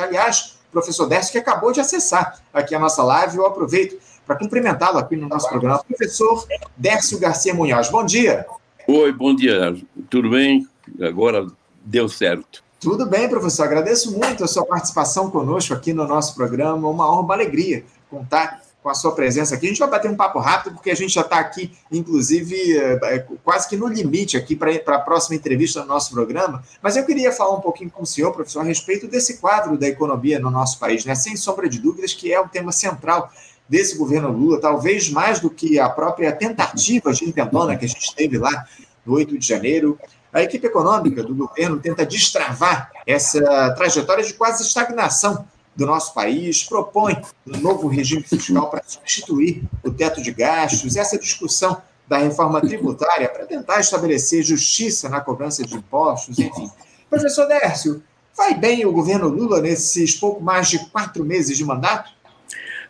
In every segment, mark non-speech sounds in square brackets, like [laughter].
Aliás, o professor Décio, que acabou de acessar aqui a nossa live, eu aproveito para cumprimentá-lo aqui no nosso programa. Professor Décio Garcia Munhoz, bom dia. Oi, bom dia. Tudo bem? Agora deu certo. Tudo bem, professor. Agradeço muito a sua participação conosco aqui no nosso programa. Uma honra, uma alegria contar com a sua presença aqui. A gente vai bater um papo rápido, porque a gente já está aqui, inclusive, é, é, quase que no limite aqui para a próxima entrevista no nosso programa. Mas eu queria falar um pouquinho com o senhor, professor, a respeito desse quadro da economia no nosso país, né? Sem sombra de dúvidas, que é o tema central desse governo Lula, talvez mais do que a própria tentativa de intentona que a gente teve lá no 8 de janeiro. A equipe econômica do governo tenta destravar essa trajetória de quase estagnação do nosso país, propõe um novo regime fiscal para substituir o teto de gastos, essa discussão da reforma tributária para tentar estabelecer justiça na cobrança de impostos, enfim. Professor Dércio, vai bem o governo Lula nesses pouco mais de quatro meses de mandato?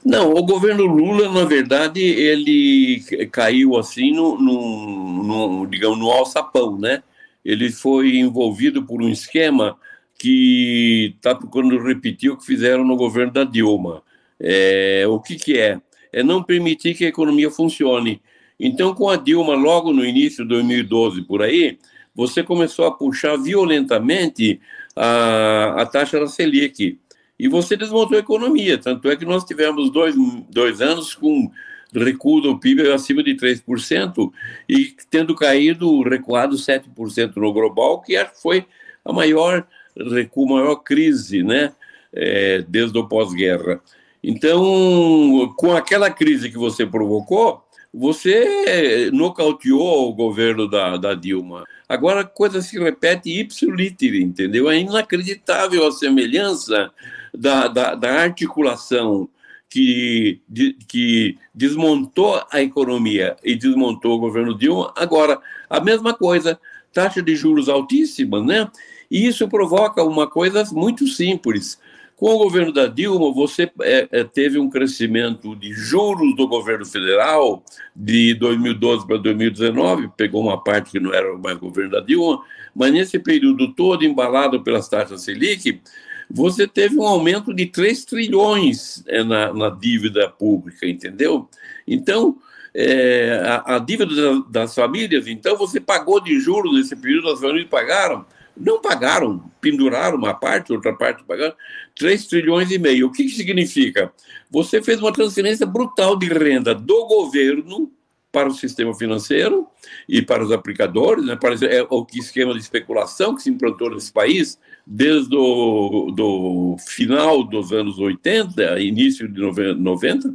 Não, o governo Lula, na verdade, ele caiu assim no, no, no digamos, no alçapão, né? Ele foi envolvido por um esquema que está procurando repetir o que fizeram no governo da Dilma. É, o que, que é? É não permitir que a economia funcione. Então, com a Dilma, logo no início de 2012, por aí, você começou a puxar violentamente a, a taxa da Selic. E você desmontou a economia. Tanto é que nós tivemos dois, dois anos com recuo do PIB acima de 3% e tendo caído, recuado 7% no global, que foi a maior recuo, maior crise, né, é, desde o pós-guerra. Então, com aquela crise que você provocou, você nocauteou o governo da, da Dilma. Agora a coisa se repete ipsiliter, entendeu? É inacreditável a semelhança da, da, da articulação que, de, que desmontou a economia e desmontou o governo Dilma. Agora, a mesma coisa, taxa de juros altíssima, né? E isso provoca uma coisa muito simples. Com o governo da Dilma, você é, é, teve um crescimento de juros do governo federal de 2012 para 2019, pegou uma parte que não era mais governo da Dilma, mas nesse período todo, embalado pelas taxas Selic, você teve um aumento de 3 trilhões é, na, na dívida pública, entendeu? Então, é, a, a, dívida das famílias, então, você pagou de juros nesse período, as famílias pagaram não pagaram, penduraram uma parte, outra parte pagaram, 3 trilhões e meio. O que, que significa? Você fez uma transferência brutal de renda do governo para o sistema financeiro e para os aplicadores, né, para é, o esquema de especulação que se implantou nesse país desde o do final dos anos 80, início de 90,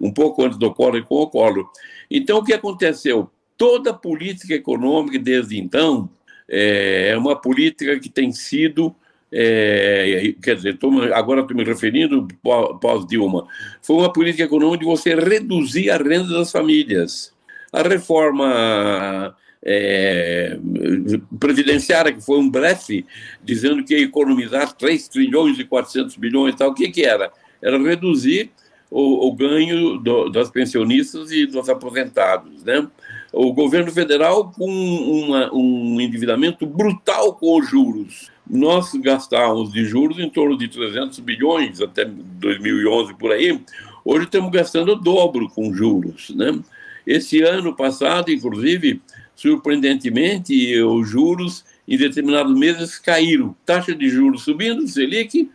um pouco antes do Collor e com o Collor. Então, o que aconteceu? Toda a política econômica desde então é, é uma política que tem sido é, quer dizer, tô, agora estou me referindo pós-Dilma, foi uma política econômica de você reduzir a renda das famílias. A reforma é, previdenciária, que foi um blefe, dizendo que ia economizar 3 trilhões e 400 bilhões e tal, o que, que era? Era reduzir o, o ganho do, das pensionistas e dos aposentados, né? O governo federal com uma, um endividamento brutal com os juros. Nós gastávamos de juros em torno de 300 bilhões até 2011 por aí. Hoje estamos gastando o dobro com juros, né? Esse ano passado, inclusive, surpreendentemente, os juros em determinados meses caíram. Taxa de juros subindo, Selic,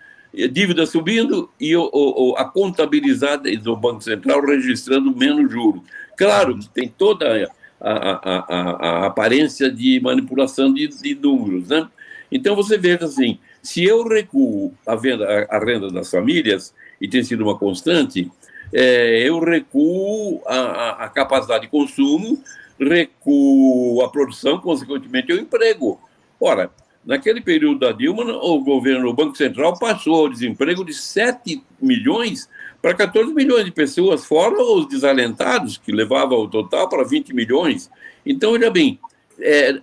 dívida subindo e o, o, a contabilizada do Banco Central registrando menos juros. Claro que tem toda a, a, a, aparência de manipulação de, de, números, né? Então você veja assim, se eu recuo a, venda, a, renda das famílias, e tem sido uma constante, é, eu recuo a, a, capacidade de consumo, recuo a produção, consequentemente o emprego. Ora, naquele período da Dilma, o governo, o Banco Central passou o desemprego de 7 milhões para 14 milhões de pessoas, fora os desalentados, que levavam o total para 20 milhões. Então, olha bem, é,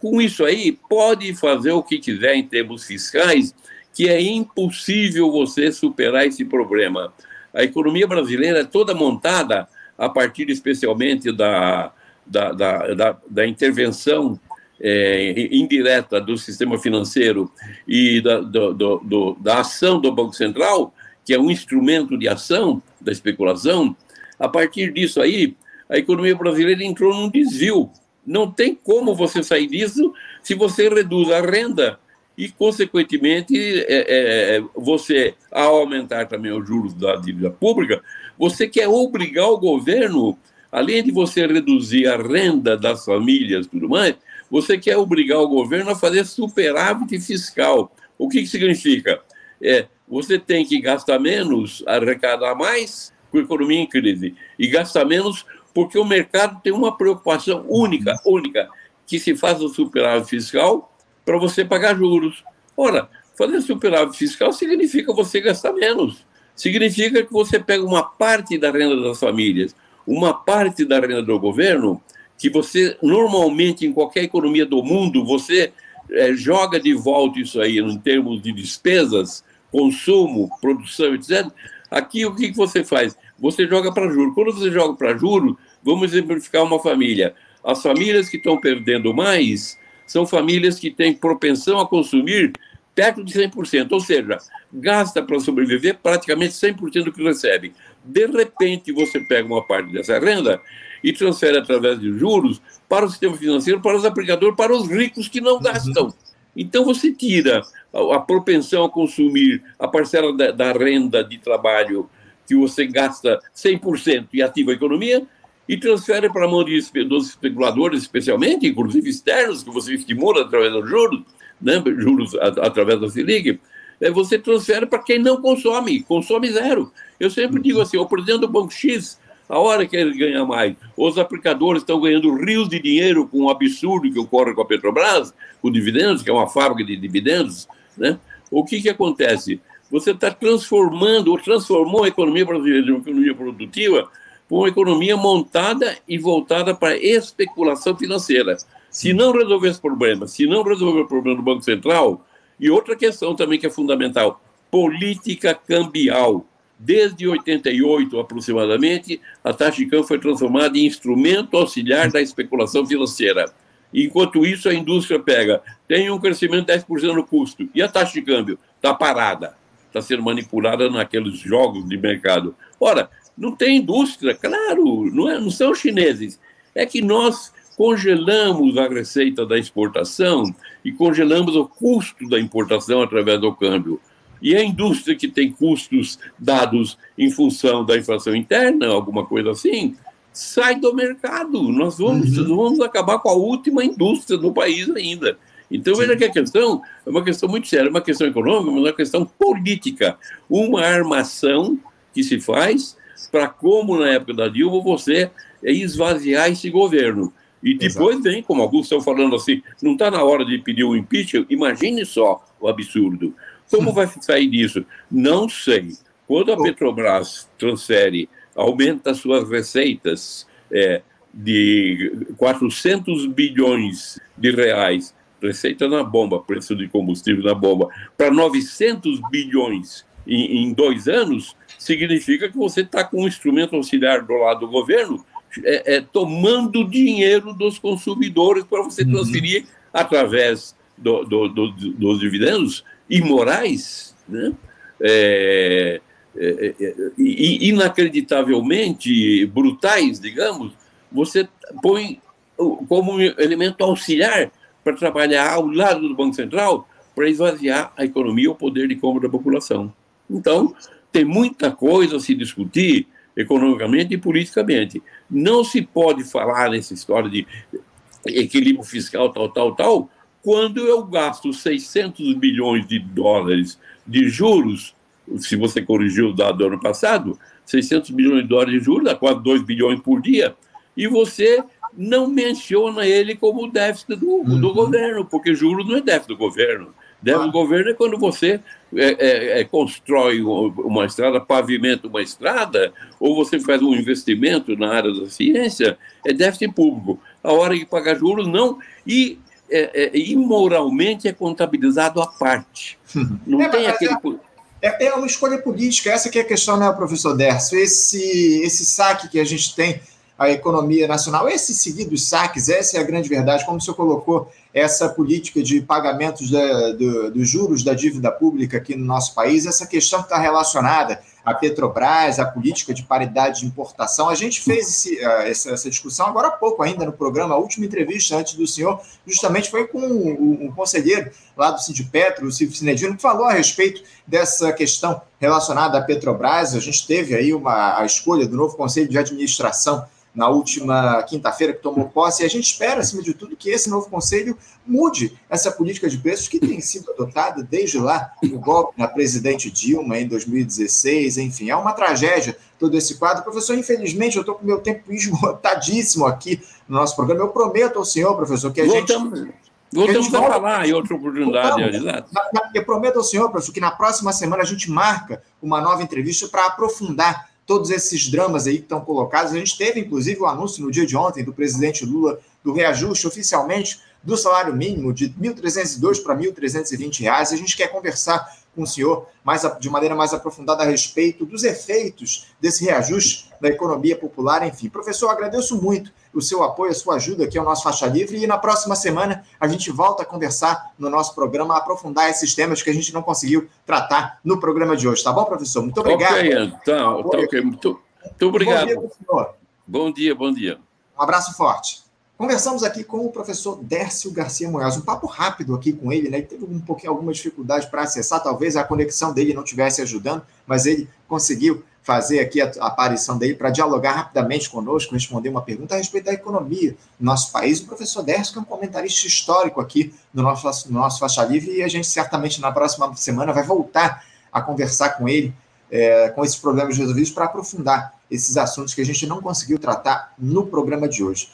com isso aí, pode fazer o que quiser em termos fiscais, que é impossível você superar esse problema. A economia brasileira é toda montada a partir especialmente da, da, da, da, da intervenção é, indireta do sistema financeiro e da, do, do, do, da ação do Banco Central, que é um instrumento de ação da especulação, a partir disso aí, a economia brasileira entrou num desvio. Não tem como você sair disso se você reduz a renda e, consequentemente, é, é, é você, ao aumentar também os juros da dívida pública, você quer obrigar o governo, além de você reduzir a renda das famílias e tudo mais, você quer obrigar o governo a fazer superávit fiscal. O que, que significa? É, você tem que gastar menos, arrecadar mais com a economia em crise, e gastar menos porque o mercado tem uma preocupação única, única, que se faz o superávit fiscal para você pagar juros. Ora, fazer superávit fiscal significa você gastar menos. Significa que você pega uma parte da renda das famílias, uma parte da renda do governo, que você, normalmente, em qualquer economia do mundo, você é, joga de volta isso aí em termos de despesas, consumo, produção, etc. Aqui, o que, que você faz? Você joga para juros. Quando você joga para juros, vamos exemplificar uma família. As famílias que estão perdendo mais são famílias que têm propensão a consumir perto de 100%, ou seja, gasta para sobreviver praticamente 100% do que recebe. De repente, você pega uma parte dessa renda e transfere através de juros para o sistema financeiro, para os aplicadores, para os ricos que não gastam. Então, você tira a, a propensão a consumir, a parcela da, da renda de trabalho que você gasta 100% e ativa a economia, e transfere para a mão de, dos especuladores, especialmente, inclusive externos, que você estimula através dos juros, né, juros a, através da Selic, é, você transfere para quem não consome, consome zero. Eu sempre digo assim, o presidente do Banco X, a hora que ele ganha mais, os aplicadores estão ganhando rios de dinheiro com o um absurdo que ocorre com a Petrobras, com dividendos, que é uma fábrica de dividendos, né? O que que acontece? Você está transformando, ou transformou a economia brasileira de uma economia produtiva com uma economia montada e voltada para especulação financeira. Se não resolver esse problema, se não resolver o problema do Banco Central, e outra questão também que é fundamental, política cambial. Desde 88, aproximadamente, a taxa de câmbio foi transformada em instrumento auxiliar da especulação financeira. Enquanto isso, a indústria pega, tem um crescimento de 10% no custo, e a taxa de câmbio está parada, está sendo manipulada naqueles jogos de mercado. Ora, não tem indústria, claro, não, é, não são chineses. É que nós congelamos a receita da exportação e congelamos o custo da importação através do câmbio. E a indústria que tem custos dados em função da inflação interna, alguma coisa assim, sai do mercado. Nós vamos, uhum. vamos acabar com a última indústria do país ainda. Então, veja que a questão é uma questão muito séria, é uma questão econômica, mas é uma questão política. Uma armação que se faz para como na época da Dilma você esvaziar esse governo. E depois Exato. vem, como alguns estão falando assim, não está na hora de pedir o impeachment? Imagine só o absurdo. Como vai sair disso? Não sei. Quando a Petrobras transfere, aumenta suas receitas é, de 400 bilhões de reais, receita na bomba, preço de combustível na bomba, para 900 bilhões em, em dois anos, significa que você está com um instrumento auxiliar do lado do governo é, é, tomando dinheiro dos consumidores para você uhum. transferir uhum. através do, do, do, dos dividendos imorais, né? É, é, é inacreditavelmente brutais, digamos, você põe como elemento auxiliar para trabalhar ao lado do Banco Central para esvaziar a economia e o poder de compra da população. Então, tem muita coisa a se discutir economicamente e politicamente. Não se pode falar nessa história de equilíbrio fiscal, tal, tal, tal, quando eu gasto 600 bilhões de dólares de juros, se você corrigiu o dado do ano passado, 600 bilhões de dólares de juros, dá quase 2 bilhões por dia, e você não menciona ele como déficit do, uhum. do governo, porque juros não é déficit do governo. Déficit do governo é quando você é, é, é, constrói uma estrada, pavimenta uma estrada, ou você faz um investimento na área da ciência, é déficit público. A hora de pagar juros, não. E é, é, imoralmente é contabilizado à parte. [laughs] Não é, tem aquele. É, é, uma escolha política, essa que é a questão, né, professor Derso? Esse, esse saque que a gente tem a economia nacional. Esses seguidos saques, essa é a grande verdade, como o senhor colocou essa política de pagamentos da, do, dos juros da dívida pública aqui no nosso país, essa questão que está relacionada à Petrobras, à política de paridade de importação. A gente fez esse, essa, essa, discussão agora há pouco ainda no programa, a última entrevista antes do senhor, justamente foi com um conselheiro lá do Sindipetro, o Silvio Sinedino, que falou a respeito dessa questão relacionada à Petrobras. A gente teve aí uma, a escolha do novo Conselho de Administração na última quinta-feira que tomou posse, e a gente espera, acima de tudo, que esse novo conselho mude essa política de preços que tem sido adotada desde lá, o golpe na presidente Dilma em 2016, enfim, é uma tragédia todo esse quadro. Professor, infelizmente, eu estou com meu tempo esgotadíssimo aqui no nosso programa. Eu prometo ao senhor, professor, que a Voltamos. gente. Voltamos a, a falar em outra oportunidade, Eu prometo ao senhor, professor, que na próxima semana a gente marca uma nova entrevista para aprofundar todos esses dramas aí que estão colocados. A gente teve, inclusive, o anúncio no dia de ontem do presidente Lula do reajuste oficialmente do salário mínimo de R$ 1.302 para R$ 1.320. A gente quer conversar com o senhor mais, de maneira mais aprofundada a respeito dos efeitos desse reajuste da economia popular, enfim. Professor, agradeço muito o seu apoio, a sua ajuda aqui ao nosso Faixa Livre e na próxima semana a gente volta a conversar no nosso programa, aprofundar esses temas que a gente não conseguiu tratar no programa de hoje, tá bom, professor? Muito obrigado. Ok, então, tá ok. Muito, muito obrigado. Bom dia, senhor. Bom dia, bom dia. Um abraço forte. Conversamos aqui com o professor Dércio Garcia Moraes, um papo rápido aqui com ele, né? Ele teve um pouquinho alguma dificuldade para acessar, talvez a conexão dele não estivesse ajudando, mas ele conseguiu fazer aqui a, aparição dele para dialogar rapidamente conosco, responder uma pergunta a respeito da economia do nosso país. O professor Dércio, que é um comentarista histórico aqui no nosso, no nosso Faixa Livre, e a gente certamente na próxima semana vai voltar a conversar com ele é, com esses problemas resolvidos para aprofundar esses assuntos que a gente não conseguiu tratar no programa de hoje.